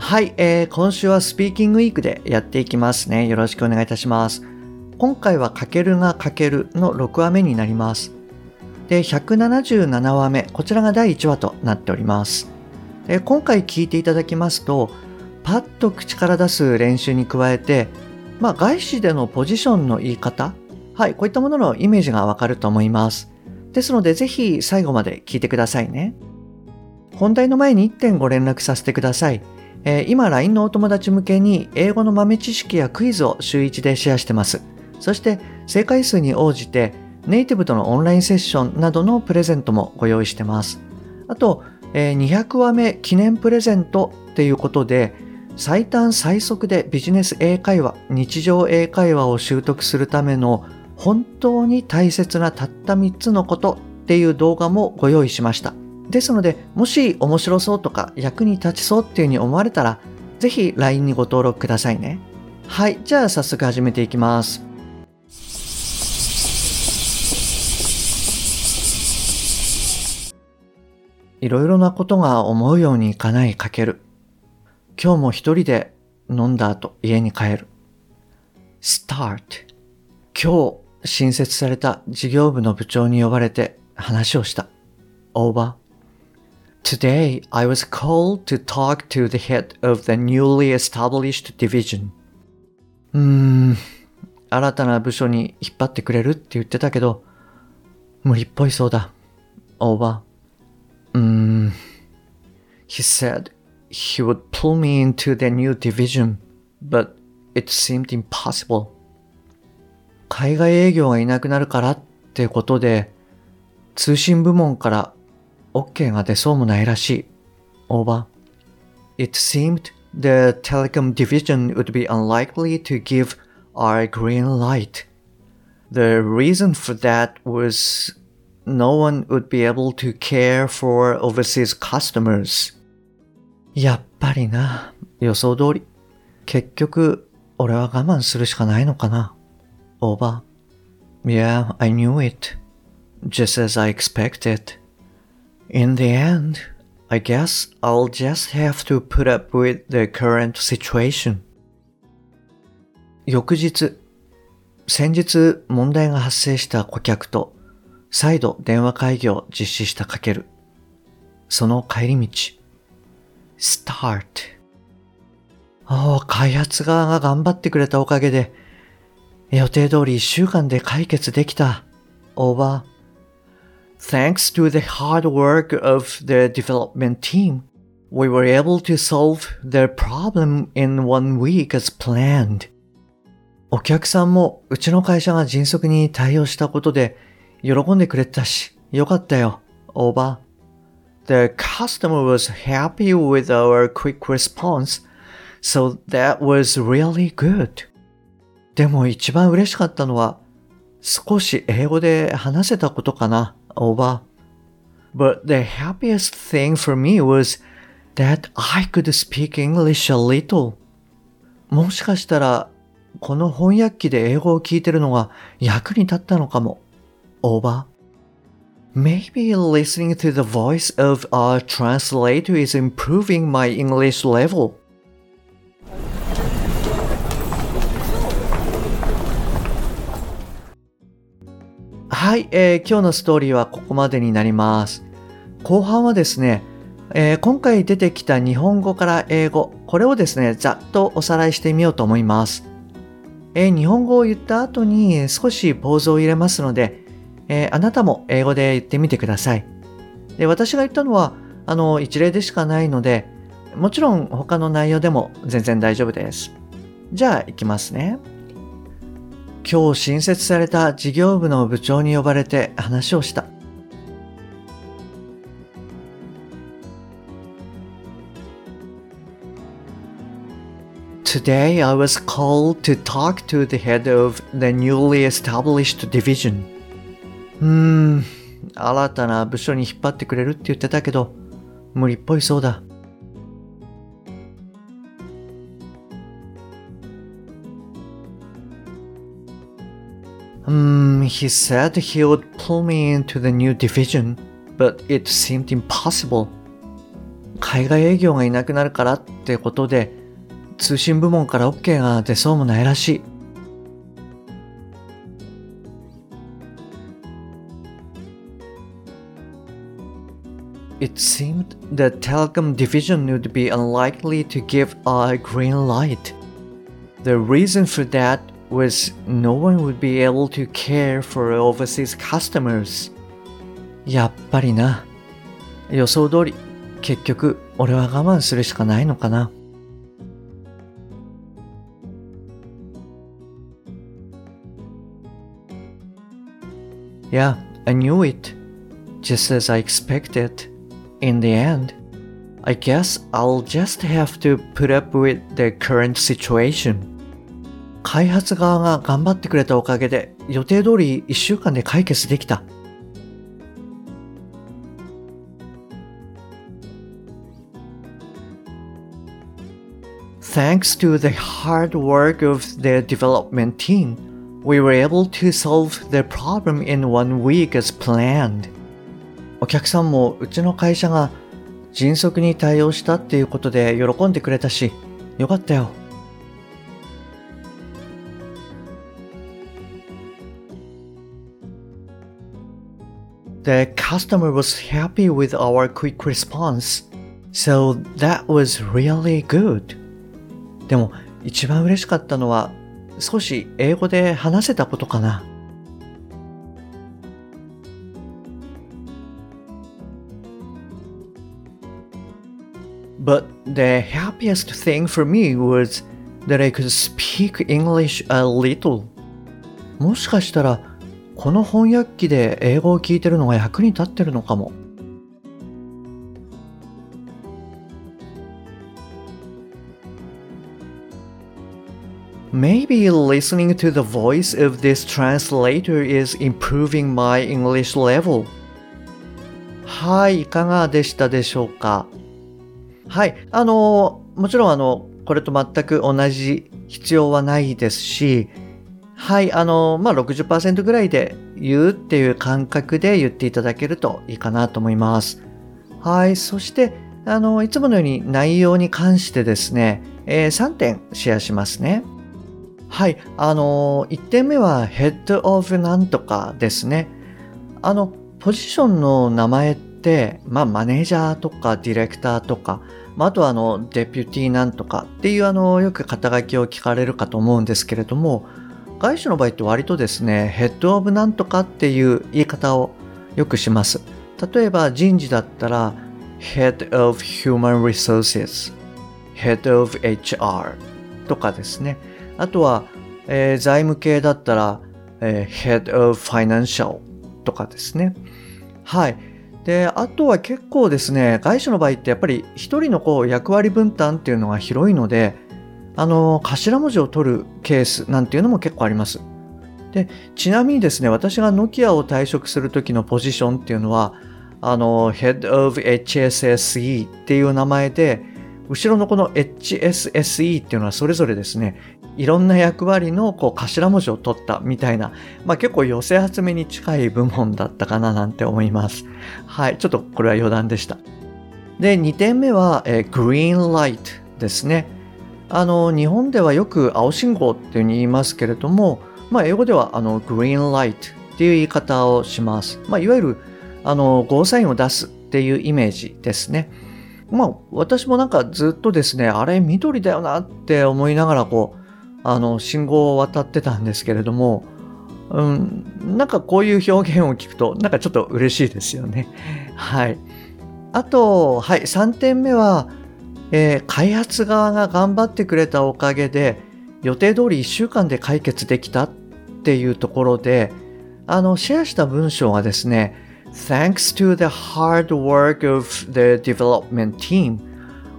はい、えー、今週はスピーキングウィークでやっていきますね。よろしくお願いいたします。今回はかけるがかけるの6話目になります。で、177話目、こちらが第1話となっております。で今回聞いていただきますと、パッと口から出す練習に加えて、まあ、外資でのポジションの言い方、はい、こういったもののイメージがわかると思います。ですので、ぜひ最後まで聞いてくださいね。本題の前に1点ご連絡させてください。えー、今 LINE のお友達向けに英語の豆知識やクイズを週1でシェアしてます。そして正解数に応じてネイティブとのオンラインセッションなどのプレゼントもご用意してます。あと、えー、200話目記念プレゼントっていうことで最短最速でビジネス英会話、日常英会話を習得するための本当に大切なたった3つのことっていう動画もご用意しました。ですので、もし面白そうとか役に立ちそうっていうふうに思われたら、ぜひ LINE にご登録くださいね。はい、じゃあ早速始めていきます。いろいろなことが思うようにいかないかける。今日も一人で飲んだ後家に帰る。start 今日新設された事業部の部長に呼ばれて話をした。over Today, I was called to talk to the head of the newly established division. うーん、新たな部署に引っ張ってくれるって言ってたけど、無理っぽいそうだ。Over. うーん。He said he would pull me into the new division, but it seemed impossible. 海外営業がいなくなるからってことで、通信部門から OK が出そうもないらしい。Over. It seemed the telecom division would be unlikely to give our green light. The reason for that was no one would be able to care for overseas customers. やっぱりな。予想通り。結局、俺は我慢するしかないのかな。Over. Yeah, I knew it. Just as I expected. In the end, I guess I'll just have to put up with the current situation. 翌日、先日問題が発生した顧客と再度電話会議を実施したかける。その帰り道。start. ああ、開発側が頑張ってくれたおかげで予定通り一週間で解決できた。over. Thanks to the hard work of the development team, we were able to solve their problem in one week as planned. お客さんもうちの会社が迅速に対応したことで喜んでくれたし、よかったよ、オーバー。The customer was happy with our quick response, so that was really good. でも一番嬉しかったのは少し英語で話せたことかな。Over. But the happiest thing for me was that I could speak English a little. もしかしたら、この翻訳機で英語を聞いてるのが役に立ったのかも。over. Maybe listening to the voice of a translator is improving my English level. はい、えー、今日のストーリーはここまでになります。後半はですね、えー、今回出てきた日本語から英語、これをですね、ざっとおさらいしてみようと思います。えー、日本語を言った後に少しポーズを入れますので、えあなたも英語で言ってみてください。で私が言ったのは、あの、一例でしかないので、もちろん他の内容でも全然大丈夫です。じゃあ、行きますね。今日新設された事業部の部長に呼ばれて話をした。Today I was called to talk to the head of the newly established division. うーん、新たな部署に引っ張ってくれるって言ってたけど、無理っぽいそうだ。Hmm, he said he would pull me into the new division, but it seemed impossible. 海外営業がいなくなるからってことで、通信部門から OK が出そうもないらしい。It seemed the telecom division would be unlikely to give a green light. The reason for that was no one would be able to care for overseas customers. やっぱりな。予想通り、結局俺は我慢するしかないのかな。Yeah, I knew it. Just as I expected. In the end, I guess I'll just have to put up with the current situation. 開発側が頑張ってくれたおかげで予定通り1週間で解決できた。Thanks to the hard work of the development team, we were able to solve the problem in one week as planned. お客さんもうちの会社が迅速に対応したっていうことで喜んでくれたし、よかったよ。The customer was happy with our quick response, so that was really good. でも一番嬉しかったのは少し英語で話せたことかな。But the happiest thing for me was that I could speak English a little. もしかしたら この翻訳機で英語を聞いてるのが役に立ってるのかも。Maybe listening to the voice of this translator is improving my English level. はい、いかがでしたでしょうかはい、あの、もちろんあの、これと全く同じ必要はないですし、はい、あの、まあ、60%ぐらいで言うっていう感覚で言っていただけるといいかなと思います。はい、そして、あの、いつものように内容に関してですね、えー、3点シェアしますね。はい、あの、1点目は Head of なんとかですね。あの、ポジションの名前って、まあ、マネージャーとかディレクターとか、まあ、あとはあの、デピュティなんとかっていうあの、よく肩書きを聞かれるかと思うんですけれども、外資の場合って割とですね、ヘッドオブなんとかっていう言い方をよくします。例えば人事だったら、Head of Human Resources、Head of HR とかですね。あとは、えー、財務系だったら、えー、Head of Financial とかですね。はい。で、あとは結構ですね、外資の場合ってやっぱり一人のこう役割分担っていうのが広いので、あの、頭文字を取るケースなんていうのも結構あります。で、ちなみにですね、私がノキアを退職する時のポジションっていうのは、あの、Head of HSSE っていう名前で、後ろのこの HSSE っていうのはそれぞれですね、いろんな役割のこう頭文字を取ったみたいな、まあ結構寄せ集めに近い部門だったかななんて思います。はい、ちょっとこれは余談でした。で、2点目は、えー、Green Light ですね。あの日本ではよく青信号っていうに言いますけれども、まあ、英語ではあのグリーンライトっていう言い方をします。まあ、いわゆるあのゴーサインを出すっていうイメージですね。まあ私もなんかずっとですね、あれ緑だよなって思いながらこう、あの信号を渡ってたんですけれども、うん、なんかこういう表現を聞くとなんかちょっと嬉しいですよね。はい。あと、はい、3点目は、えー、開発側が頑張ってくれたおかげで予定通り1週間で解決できたっていうところであのシェアした文章がですね Thanks to the hard work of the development team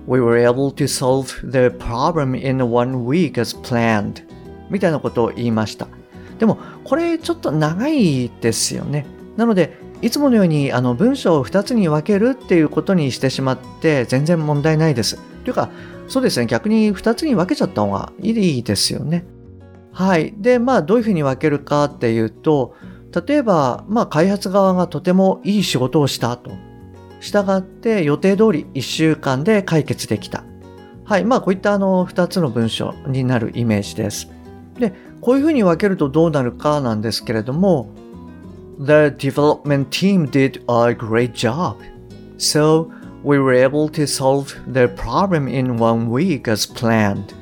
We were able to solve the problem in one week as planned. みたいなことを言いました。でも、これちょっと長いですよね。なので、いつものようにあの文章を2つに分けるっていうことにしてしまって全然問題ないです。というか、そうですね、逆に2つに分けちゃった方がいいですよね。はい。で、まあ、どういうふうに分けるかっていうと、例えば、まあ、開発側がとてもいい仕事をしたと。従って予定通り1週間で解決できた。はい。まあ、こういったあの2つの文章になるイメージです。で、こういうふうに分けるとどうなるかなんですけれども、The development team did a great job. So, we were able to solve the problem in one week as planned.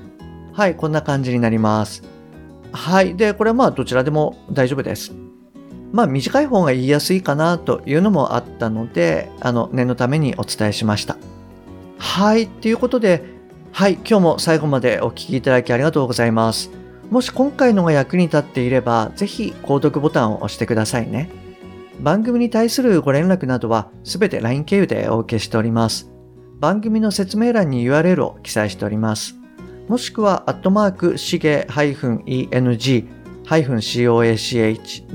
はい、こんな感じになります。はい。で、これはまあどちらでも大丈夫です。まあ短い方が言いやすいかなというのもあったので、あの念のためにお伝えしました。はい。ということで、はい。今日も最後までお聴きいただきありがとうございます。もし今回のが役に立っていれば、ぜひ購読ボタンを押してくださいね。番組に対するご連絡などはすべて LINE 経由でお受けしております。番組の説明欄に URL を記載しております。もしくは、アットマーク、しげ -eng-coach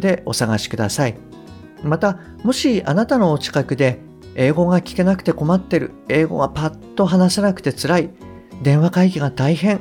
でお探しください。また、もしあなたのお近くで、英語が聞けなくて困ってる、英語がパッと話せなくて辛い、電話会議が大変